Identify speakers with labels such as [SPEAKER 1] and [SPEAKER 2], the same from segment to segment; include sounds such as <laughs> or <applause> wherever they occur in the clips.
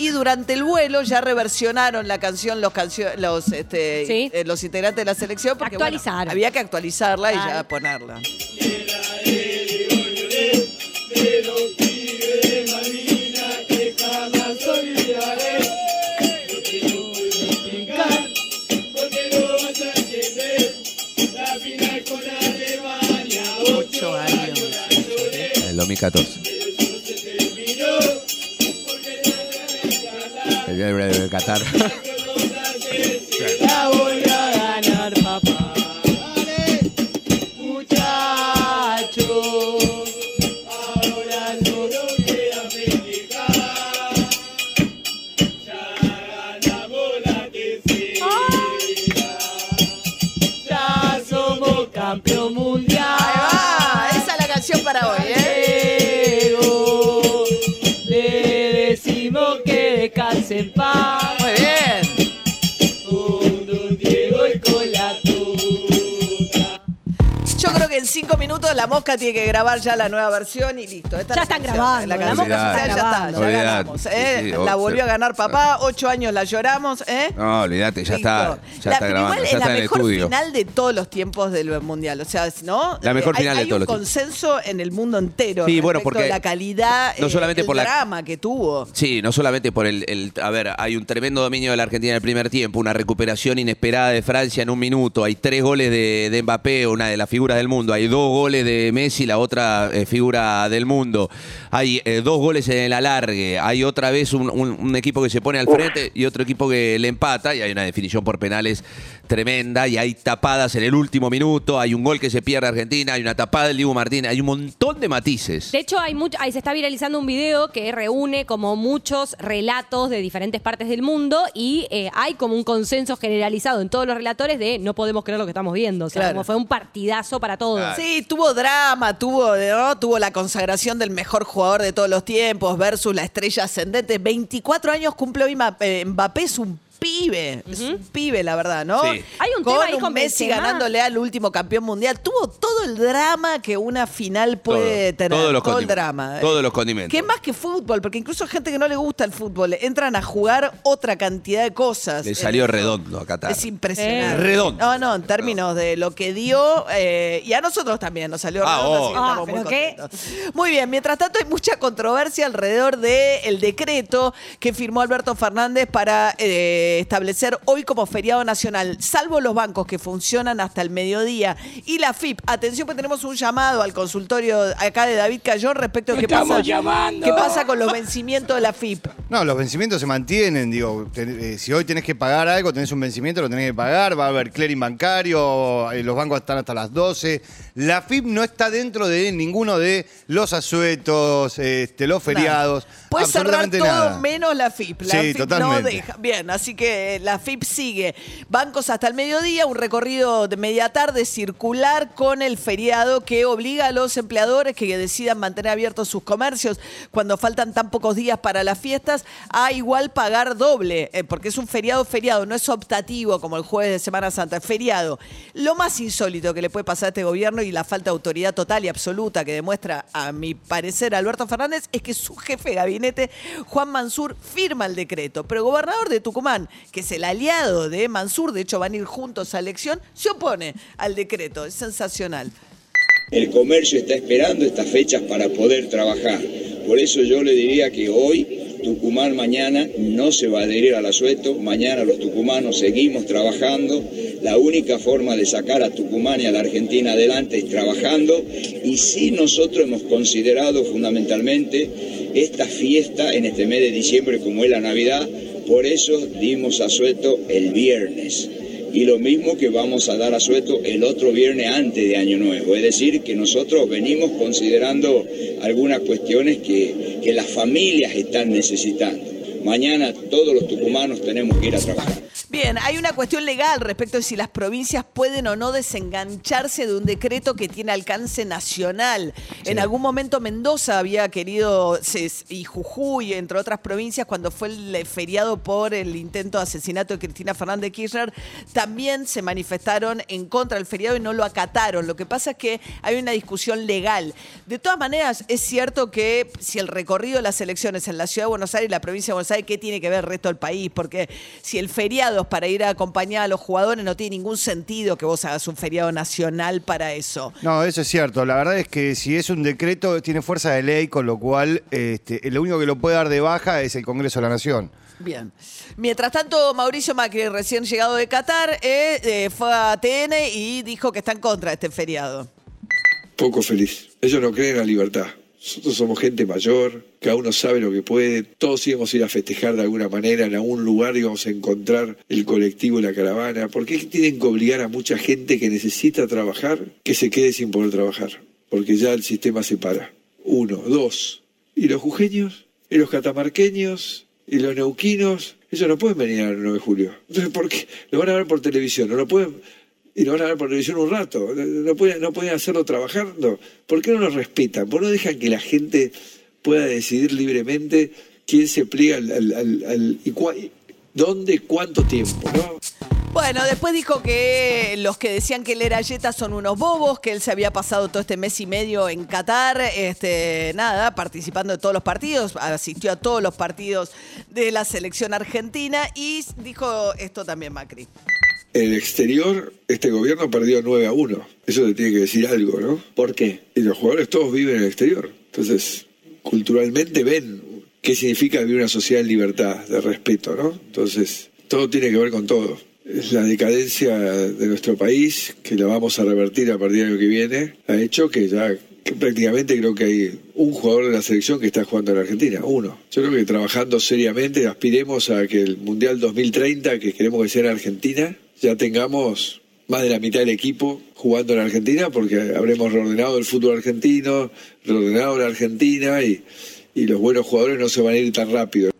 [SPEAKER 1] Y durante el vuelo ya reversionaron la canción los cancio- los este,
[SPEAKER 2] Sí.
[SPEAKER 1] eh, los integrantes de la selección porque bueno, había que actualizarla y ya ponerla. Ocho años.
[SPEAKER 3] El 2014. Qatar. <laughs>
[SPEAKER 2] la
[SPEAKER 1] mosca tiene que grabar ya la nueva versión y listo. Esta
[SPEAKER 2] Ya
[SPEAKER 1] la
[SPEAKER 2] están grabando,
[SPEAKER 1] La
[SPEAKER 2] la
[SPEAKER 3] mosca ya está
[SPEAKER 1] ya
[SPEAKER 2] grabando.
[SPEAKER 1] ganamos. ¿eh?
[SPEAKER 3] Sí, sí,
[SPEAKER 1] la volvió a ganar papá, ocho años la lloramos, ¿eh?
[SPEAKER 3] No, olvídate, ya está, ya
[SPEAKER 1] La-
[SPEAKER 3] está grabando,
[SPEAKER 1] igual
[SPEAKER 3] ya
[SPEAKER 1] es
[SPEAKER 3] está
[SPEAKER 1] la mejor
[SPEAKER 3] estudio.
[SPEAKER 1] final de todos los tiempos del mundial. O sea, ¿no?
[SPEAKER 3] La mejor
[SPEAKER 1] Hay-
[SPEAKER 3] final de
[SPEAKER 1] hay
[SPEAKER 3] todos
[SPEAKER 1] un
[SPEAKER 3] los tiempos.
[SPEAKER 1] consenso en el mundo entero.
[SPEAKER 3] Sí, bueno, porque
[SPEAKER 1] la calidad,
[SPEAKER 3] no
[SPEAKER 1] eh,
[SPEAKER 3] solamente
[SPEAKER 1] el
[SPEAKER 3] por la-
[SPEAKER 1] drama que tuvo.
[SPEAKER 3] Sí, no solamente por el, el- A ver, hay un tremendo dominio de la Argentina en el primer tiempo, una recuperación inesperada de Francia en un minuto, hay tres goles de, de Mbappé, una de las figuras del mundo, hay dos goles de Messi, la otra eh, figura del mundo, hay eh, dos goles en el alargue, hay otra vez un, un- un equipo que se pone al frente y otro equipo que le empata, y hay una definición por penales tremenda, y hay tapadas en el último minuto, hay un gol que se pierde Argentina, hay una tapada del Dibu Martínez, hay un montón de matices.
[SPEAKER 2] De hecho, hay mucho, ahí se está viralizando un video que reúne como muchos relatos de diferentes partes del mundo y eh, hay como un consenso generalizado en todos los relatores de no podemos creer lo que estamos viendo. O sea,
[SPEAKER 1] Claro.
[SPEAKER 2] como fue un partidazo para todos.
[SPEAKER 1] Sí, tuvo drama, tuvo, tuvo la consagración del mejor jugador de todos los tiempos versus la estrella ascendente. 24 años hoy Mbappé, Mbappé es un pibe, es un pibe la verdad, ¿no?
[SPEAKER 3] Sí.
[SPEAKER 2] Hay un
[SPEAKER 1] con
[SPEAKER 2] tema ahí
[SPEAKER 1] un
[SPEAKER 2] con
[SPEAKER 1] Messi
[SPEAKER 2] Benzema.
[SPEAKER 1] ganándole al último campeón mundial. Tuvo todo el drama que una final puede
[SPEAKER 3] Todo,
[SPEAKER 1] tener.
[SPEAKER 3] todos los
[SPEAKER 1] todo el
[SPEAKER 3] condimentos,
[SPEAKER 1] drama.
[SPEAKER 3] todos los condimentos.
[SPEAKER 1] Que más que fútbol, porque incluso gente que no le gusta el fútbol entran a jugar otra cantidad de cosas.
[SPEAKER 3] Le
[SPEAKER 1] en
[SPEAKER 3] salió redondo a Qatar.
[SPEAKER 1] Es impresionante.
[SPEAKER 3] Eh. Redondo.
[SPEAKER 1] No, no, en términos de lo que dio, eh, y a nosotros también nos salió
[SPEAKER 3] Ah,
[SPEAKER 1] redondo, así
[SPEAKER 3] obvio.
[SPEAKER 1] que
[SPEAKER 2] Ah,
[SPEAKER 1] estamos muy
[SPEAKER 2] ¿pero qué?
[SPEAKER 1] contentos. Muy bien, mientras tanto hay mucha controversia alrededor del decreto que firmó Alberto Fernández para eh, establecer hoy como feriado nacional, salvo los bancos que funcionan hasta el mediodía y la FIP. Atención, pues tenemos un llamado al consultorio acá de David Cayón respecto a qué pasa, qué pasa con los vencimientos de la FIP.
[SPEAKER 4] No, los vencimientos se mantienen, digo, te- eh, si hoy tenés que pagar algo, tenés un vencimiento, lo tenés que pagar, va a haber clearing bancario, eh, los bancos están hasta las 12. La FIP no está dentro de ninguno de los asuetos, este, los feriados,
[SPEAKER 1] Puede cerrar todo
[SPEAKER 4] nada.
[SPEAKER 1] menos la FIP. La
[SPEAKER 4] Sí,
[SPEAKER 1] FIP no
[SPEAKER 4] totalmente.
[SPEAKER 1] deja. Bien, así que la FIP sigue. Bancos hasta el mediodía, un recorrido de media tarde circular con el feriado que obliga a los empleadores que decidan mantener abiertos sus comercios cuando faltan tan pocos días para las fiestas a igual pagar doble, eh, porque es un feriado feriado, no es optativo como el jueves de Semana Santa, es feriado. Lo más insólito que le puede pasar a este gobierno y la falta de autoridad total y absoluta que demuestra, a mi parecer, Alberto Fernández, es que su jefe de gabinete, Juan Mansur, firma el decreto. Pero gobernador de Tucumán, que es el aliado de Mansur, de hecho van a ir juntos a elección, se opone al decreto. Es sensacional.
[SPEAKER 5] El comercio está esperando estas fechas para poder trabajar. Por eso yo le diría que hoy Tucumán mañana no se va a adherir al asueto, mañana los tucumanos seguimos trabajando. La única forma de sacar a Tucumán y a la Argentina adelante es trabajando y sí nosotros hemos considerado fundamentalmente esta fiesta en este mes de diciembre como es la Navidad, por eso dimos asueto el viernes y lo mismo que vamos a dar a sueto el otro viernes antes de Año Nuevo. Es decir, que nosotros venimos considerando algunas cuestiones que, que las familias están necesitando. Mañana todos los tucumanos tenemos que ir a trabajar.
[SPEAKER 1] Bien, hay una cuestión legal respecto de si las provincias pueden o no desengancharse de un decreto que tiene alcance nacional. En algún momento Mendoza había querido, y Jujuy, entre otras provincias, cuando fue el eh, feriado por el intento de asesinato de Cristina Fernández Kirchner, también se manifestaron en contra del feriado y no lo acataron. Lo que pasa es que hay una discusión legal. De todas maneras, es cierto que si el recorrido de las elecciones en la Ciudad de Buenos Aires y la provincia de Buenos Aires, ¿qué tiene que ver el resto del país? Porque si el feriado para ir a acompañar a los jugadores, no tiene ningún sentido que vos hagas un feriado nacional para eso.
[SPEAKER 4] No, eso es cierto. La verdad es que si es un decreto, tiene fuerza de ley, con lo cual este, lo único que lo puede dar de baja es el Congreso de la Nación.
[SPEAKER 1] Bien. Mientras tanto, Mauricio Macri, recién llegado de Qatar, eh, eh, fue a TN y dijo que está en contra de este feriado.
[SPEAKER 6] poco feliz. Ellos no creen en la libertad. Nosotros somos gente mayor, cada uno sabe lo que puede, todos íbamos a ir a festejar de alguna manera en algún lugar, íbamos a encontrar el colectivo y la caravana. ¿Por qué tienen que obligar a mucha gente que necesita trabajar que se quede sin poder trabajar? Porque ya el sistema se para. Uno, dos. ¿Y los jujeños? ¿Y los catamarqueños? ¿Y los neuquinos? Ellos no pueden venir al 9 de julio. Entonces, ¿por qué? Lo van a ver por televisión, no lo pueden y lo van a ver por televisión un rato. No pueden, no pueden hacerlo trabajando. ¿Por qué no lo respetan? ¿Por qué no dejan que la gente pueda decidir libremente quién se pliega al, dónde, cuánto tiempo? ¿no?
[SPEAKER 1] Bueno, después dijo que los que decían que él era Yeta son unos bobos, que él se había pasado todo este mes y medio en Qatar, este, nada, participando de todos los partidos, asistió a todos los partidos de la selección argentina y dijo esto también Macri.
[SPEAKER 6] En el exterior, este gobierno perdió 9 a 1. Eso te tiene que decir algo, ¿no? ¿Por qué? Y los jugadores todos viven en el exterior. Entonces, culturalmente ven qué significa vivir una sociedad en libertad, de respeto, ¿no? Entonces, todo tiene que ver con todo. Es la decadencia de nuestro país, que la vamos a revertir a partir del año que viene, ha hecho que ya que prácticamente creo que hay un jugador de la selección que está jugando en la Argentina, uno. Yo creo que trabajando seriamente aspiremos a que el Mundial 2030, que queremos que sea en Argentina, ya tengamos más de la mitad del equipo jugando en Argentina, porque habremos reordenado el fútbol argentino, reordenado la Argentina y, y los buenos jugadores no se van a ir tan rápido.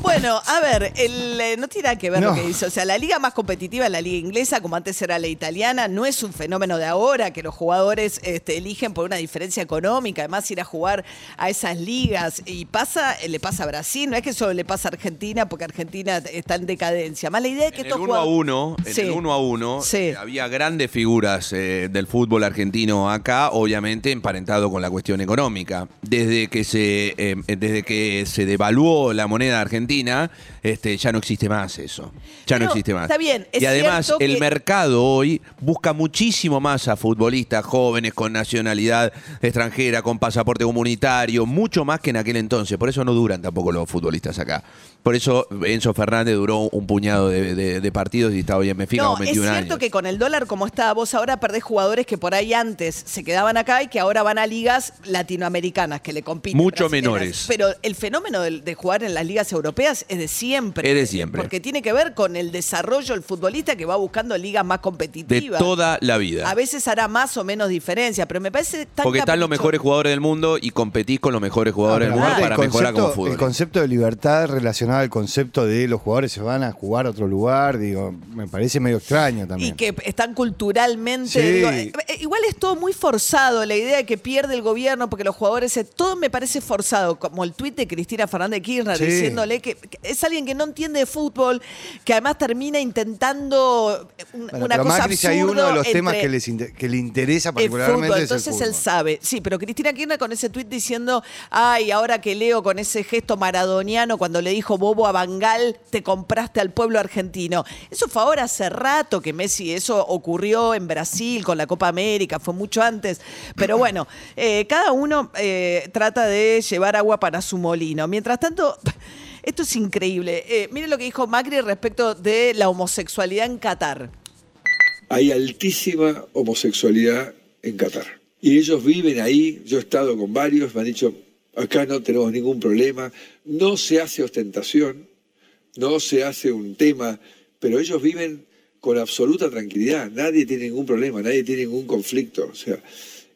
[SPEAKER 1] Bueno, a ver, el, eh, no tiene nada que ver lo que dice. O sea, la liga más competitiva es la liga inglesa, como antes era la italiana. No es un fenómeno de ahora que los jugadores este, eligen por una diferencia económica. Además, ir a jugar a esas ligas. Y pasa, eh, le pasa a Brasil. No es que solo le pasa a Argentina, porque Argentina está en decadencia. Más la idea es que
[SPEAKER 3] En el
[SPEAKER 1] estos
[SPEAKER 3] 1 a
[SPEAKER 1] jugadores-
[SPEAKER 3] 1, en
[SPEAKER 1] Sí.
[SPEAKER 3] el 1 a 1,
[SPEAKER 1] Sí.
[SPEAKER 3] eh, había grandes figuras eh, del fútbol argentino acá, obviamente emparentado con la cuestión económica. Desde que se eh, desde que se devaluó la moneda argentina, este, ya no existe más eso. Ya no existe más.
[SPEAKER 1] está bien, es
[SPEAKER 3] y además el
[SPEAKER 1] que-
[SPEAKER 3] mercado hoy busca muchísimo más a futbolistas jóvenes con nacionalidad extranjera, con pasaporte comunitario, mucho más que en aquel entonces. Por eso no duran tampoco los futbolistas acá. Por eso Enzo Fernández duró un puñado de, de- de partidos y estaba bien me fija
[SPEAKER 1] No,
[SPEAKER 3] con
[SPEAKER 1] es
[SPEAKER 3] 21
[SPEAKER 1] cierto
[SPEAKER 3] años.
[SPEAKER 1] que con el dólar como está, vos ahora perdés jugadores que por ahí antes se quedaban acá y que ahora van a ligas latinoamericanas que le compiten.
[SPEAKER 3] Mucho menores.
[SPEAKER 1] Pero el fenómeno de, de jugar en las ligas europeas es de siempre.
[SPEAKER 3] Es de siempre.
[SPEAKER 1] Porque tiene que ver con el desarrollo del futbolista que va buscando ligas más
[SPEAKER 3] De
[SPEAKER 1] competitivas.
[SPEAKER 3] toda la vida.
[SPEAKER 1] A veces hará más o menos diferencia, pero me parece tan
[SPEAKER 3] Porque están los mejores jugadores del mundo y competís con los mejores jugadores del mundo para
[SPEAKER 4] el
[SPEAKER 3] mejorar como
[SPEAKER 4] concepto-
[SPEAKER 3] fútbol.
[SPEAKER 4] El concepto de libertad relacionado al concepto de los jugadores se van a jugar a otro lugar, digo, me parece medio extraño también.
[SPEAKER 1] Y que están culturalmente.
[SPEAKER 4] Sí.
[SPEAKER 1] digo, eh, eh, igual es todo muy forzado, la idea de que pierde el gobierno porque los jugadores. se- todo me parece forzado, como el tuit de Cristina Fernández Kirchner
[SPEAKER 4] Sí.
[SPEAKER 1] diciéndole que, que es alguien que no entiende de fútbol, que además termina intentando eh, un-
[SPEAKER 4] Bueno,
[SPEAKER 1] una
[SPEAKER 4] pero
[SPEAKER 1] cosa
[SPEAKER 4] Macri, si hay uno de los temas que, les inter- que le interesa
[SPEAKER 1] el
[SPEAKER 4] particularmente es el
[SPEAKER 1] entonces
[SPEAKER 4] fútbol.
[SPEAKER 1] él sabe. Sí, pero Cristina Kirchner con ese tuit diciendo, ay, ahora que leo con ese gesto maradoniano cuando le dijo Bobo a Bangal, te compraste al pueblo argentino. Eso fue ahora hace rato que Messi, eso ocurrió en Brasil con la Copa América, fue mucho antes. Pero bueno, eh, cada uno eh, trata de llevar agua para su molino. Mientras tanto... Esto es increíble. Eh, miren lo que dijo Macri respecto de la homosexualidad en Qatar.
[SPEAKER 6] Hay altísima homosexualidad en Qatar. Y ellos viven ahí, yo he estado con varios, me han dicho, acá no tenemos ningún problema, no se hace ostentación, no se hace un tema, pero ellos viven con absoluta tranquilidad, nadie tiene ningún problema, nadie tiene ningún conflicto. O sea,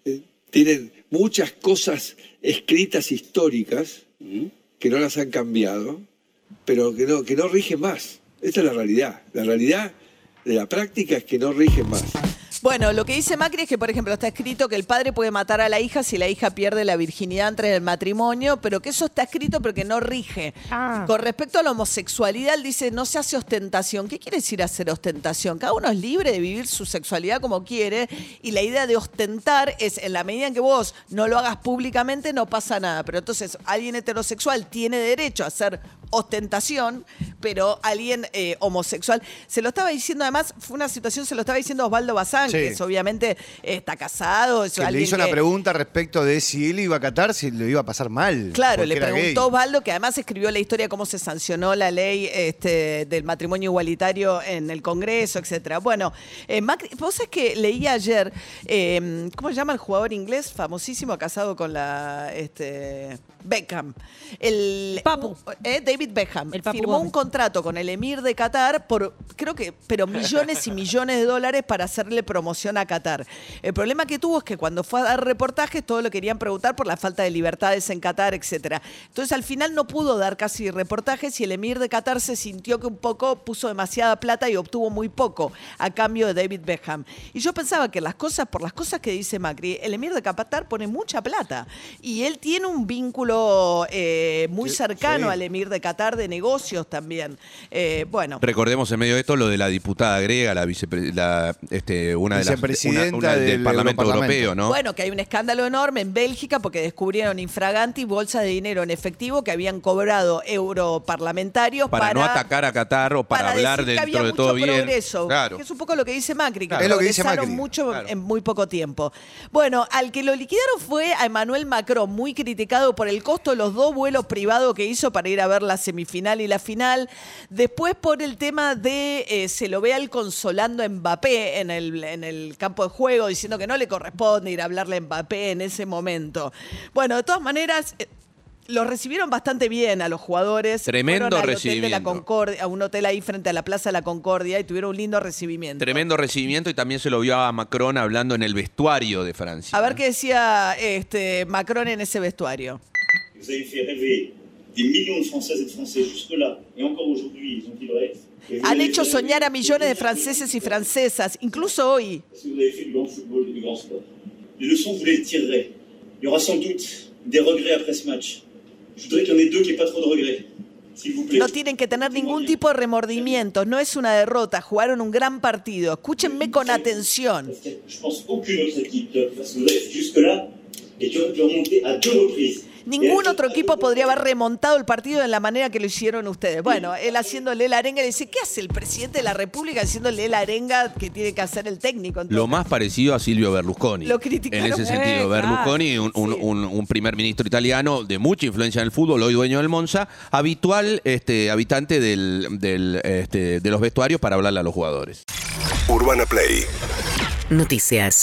[SPEAKER 6] eh, tienen muchas cosas escritas históricas que no las han cambiado, pero que no, que no rigen más. Esta es la realidad. La realidad de la práctica es que no rigen más.
[SPEAKER 1] Bueno, lo que dice Macri es que, por ejemplo, está escrito que el padre puede matar a la hija si la hija pierde la virginidad antes del matrimonio, pero que eso está escrito pero que no rige.
[SPEAKER 2] Ah.
[SPEAKER 1] Con respecto a la homosexualidad, él dice no se hace ostentación. ¿Qué quiere decir hacer ostentación? Cada uno es libre de vivir su sexualidad como quiere y la idea de ostentar es en la medida en que vos no lo hagas públicamente no pasa nada. Pero entonces alguien heterosexual tiene derecho a hacer ostentación, pero alguien eh, homosexual. Se lo estaba diciendo, además, fue una situación, se lo estaba diciendo Osvaldo Bazán,
[SPEAKER 4] Sí.
[SPEAKER 1] que es, obviamente eh, está casado. Es
[SPEAKER 4] Que le hizo una
[SPEAKER 1] que-
[SPEAKER 4] pregunta respecto de si él iba a Qatar, si lo iba a pasar mal.
[SPEAKER 1] Claro, le preguntó
[SPEAKER 4] gay.
[SPEAKER 1] Osvaldo, que además escribió la historia de cómo se sancionó la ley este, del matrimonio igualitario en el Congreso, etcétera. Bueno, eh, Macri, vos sabés que leí ayer, eh, ¿cómo se llama el jugador inglés famosísimo casado con la este, Beckham? El
[SPEAKER 2] Papu.
[SPEAKER 1] eh, David Beckham.
[SPEAKER 2] El Papu
[SPEAKER 1] firmó
[SPEAKER 2] Gómez.
[SPEAKER 1] un contrato con el emir de Qatar por, creo que, pero millones y millones de dólares para hacerle promoción a Qatar. El problema que tuvo es que cuando fue a dar reportajes, todo lo querían preguntar por la falta de libertades en Qatar, etcétera. Entonces al final no pudo dar casi reportajes y el emir de Qatar se sintió que un poco puso demasiada plata y obtuvo muy poco a cambio de David Beckham. Y yo pensaba que las cosas, por las cosas que dice Macri, el emir de Qatar pone mucha plata y él tiene un vínculo eh, muy cercano
[SPEAKER 4] sí.
[SPEAKER 1] al emir de Qatar de negocios también. Eh, bueno.
[SPEAKER 3] Recordemos en medio de esto lo de la diputada griega, la, vicepre- la, este, una de las
[SPEAKER 4] Vicepresidenta
[SPEAKER 3] una- una del,
[SPEAKER 4] del
[SPEAKER 3] Parlamento. Europeo, ¿no?
[SPEAKER 1] Bueno, que hay un escándalo enorme en Bélgica porque descubrieron infraganti bolsas de dinero en efectivo que habían cobrado europarlamentarios
[SPEAKER 3] para,
[SPEAKER 1] para,
[SPEAKER 3] no atacar a Qatar o para, hablar
[SPEAKER 1] decir que
[SPEAKER 3] dentro
[SPEAKER 1] había
[SPEAKER 3] de todo
[SPEAKER 1] mucho
[SPEAKER 3] bien.
[SPEAKER 1] progreso,
[SPEAKER 3] Claro.
[SPEAKER 1] que es un poco lo que dice Macri, que.
[SPEAKER 4] Es lo que dice
[SPEAKER 1] progresaron
[SPEAKER 4] Macri.
[SPEAKER 1] mucho
[SPEAKER 3] Claro.
[SPEAKER 1] en muy poco tiempo. Bueno, al que lo liquidaron fue a Emmanuel Macron, muy criticado por el costo de los dos vuelos privados que hizo para ir a ver la semifinal y la final. Después por el tema de eh, se lo ve al consolando a Mbappé en el, en el campo de juego, diciendo que no le corresponde ir a hablarle a Mbappé en ese momento. Bueno, de todas maneras. eh, los recibieron bastante bien a los jugadores.
[SPEAKER 3] Tremendo
[SPEAKER 1] Fueron al Hotel de la
[SPEAKER 3] recibimiento.
[SPEAKER 1] Concordia, a un hotel ahí frente a la Plaza de la Concordia y tuvieron un lindo recibimiento.
[SPEAKER 3] Tremendo recibimiento y también se lo vio a Macron hablando en el vestuario de Francia.
[SPEAKER 1] A ver qué decía este, Macron en ese vestuario.
[SPEAKER 7] Des millions de Françaises et de Français jusque-là, et encore aujourd'hui, ils ont dit le reste. Et vous
[SPEAKER 1] Han hecho soñar a millones de franceses y francesas, incluso hoy.
[SPEAKER 7] Parce que vous avez fait du grand football et du grand sport. Les leçons, vous les tirerez. Il y aura sans doute des regrets après ce match. Je voudrais qu'il y en ait deux qui n'aient pas trop de regrets. S'il vous plaît.
[SPEAKER 1] No tienen que tener ningún tipo de remordimientos, no es una derrota, jugaron un gran partido. Escúchenme con atención.
[SPEAKER 7] Je pense aucune autre équipe de jusque-là et qui aurait pu remonter à deux reprises.
[SPEAKER 1] Ningún otro equipo podría haber remontado el partido de la manera que lo hicieron ustedes. Bueno, él haciéndole la arenga, le dice, ¿qué hace el presidente de la República haciéndole la arenga que tiene que hacer el técnico? Entonces,
[SPEAKER 3] Lo más parecido a Silvio Berlusconi.
[SPEAKER 1] Lo criticaron.
[SPEAKER 3] En ese
[SPEAKER 1] Eh,
[SPEAKER 3] sentido. Berlusconi, un, un-
[SPEAKER 1] Sí.
[SPEAKER 3] un- un primer ministro italiano de mucha influencia en el fútbol, hoy dueño del Monza, habitual este, habitante del, del, este, de los vestuarios para hablarle a los jugadores.
[SPEAKER 8] Urbana Play
[SPEAKER 9] Noticias.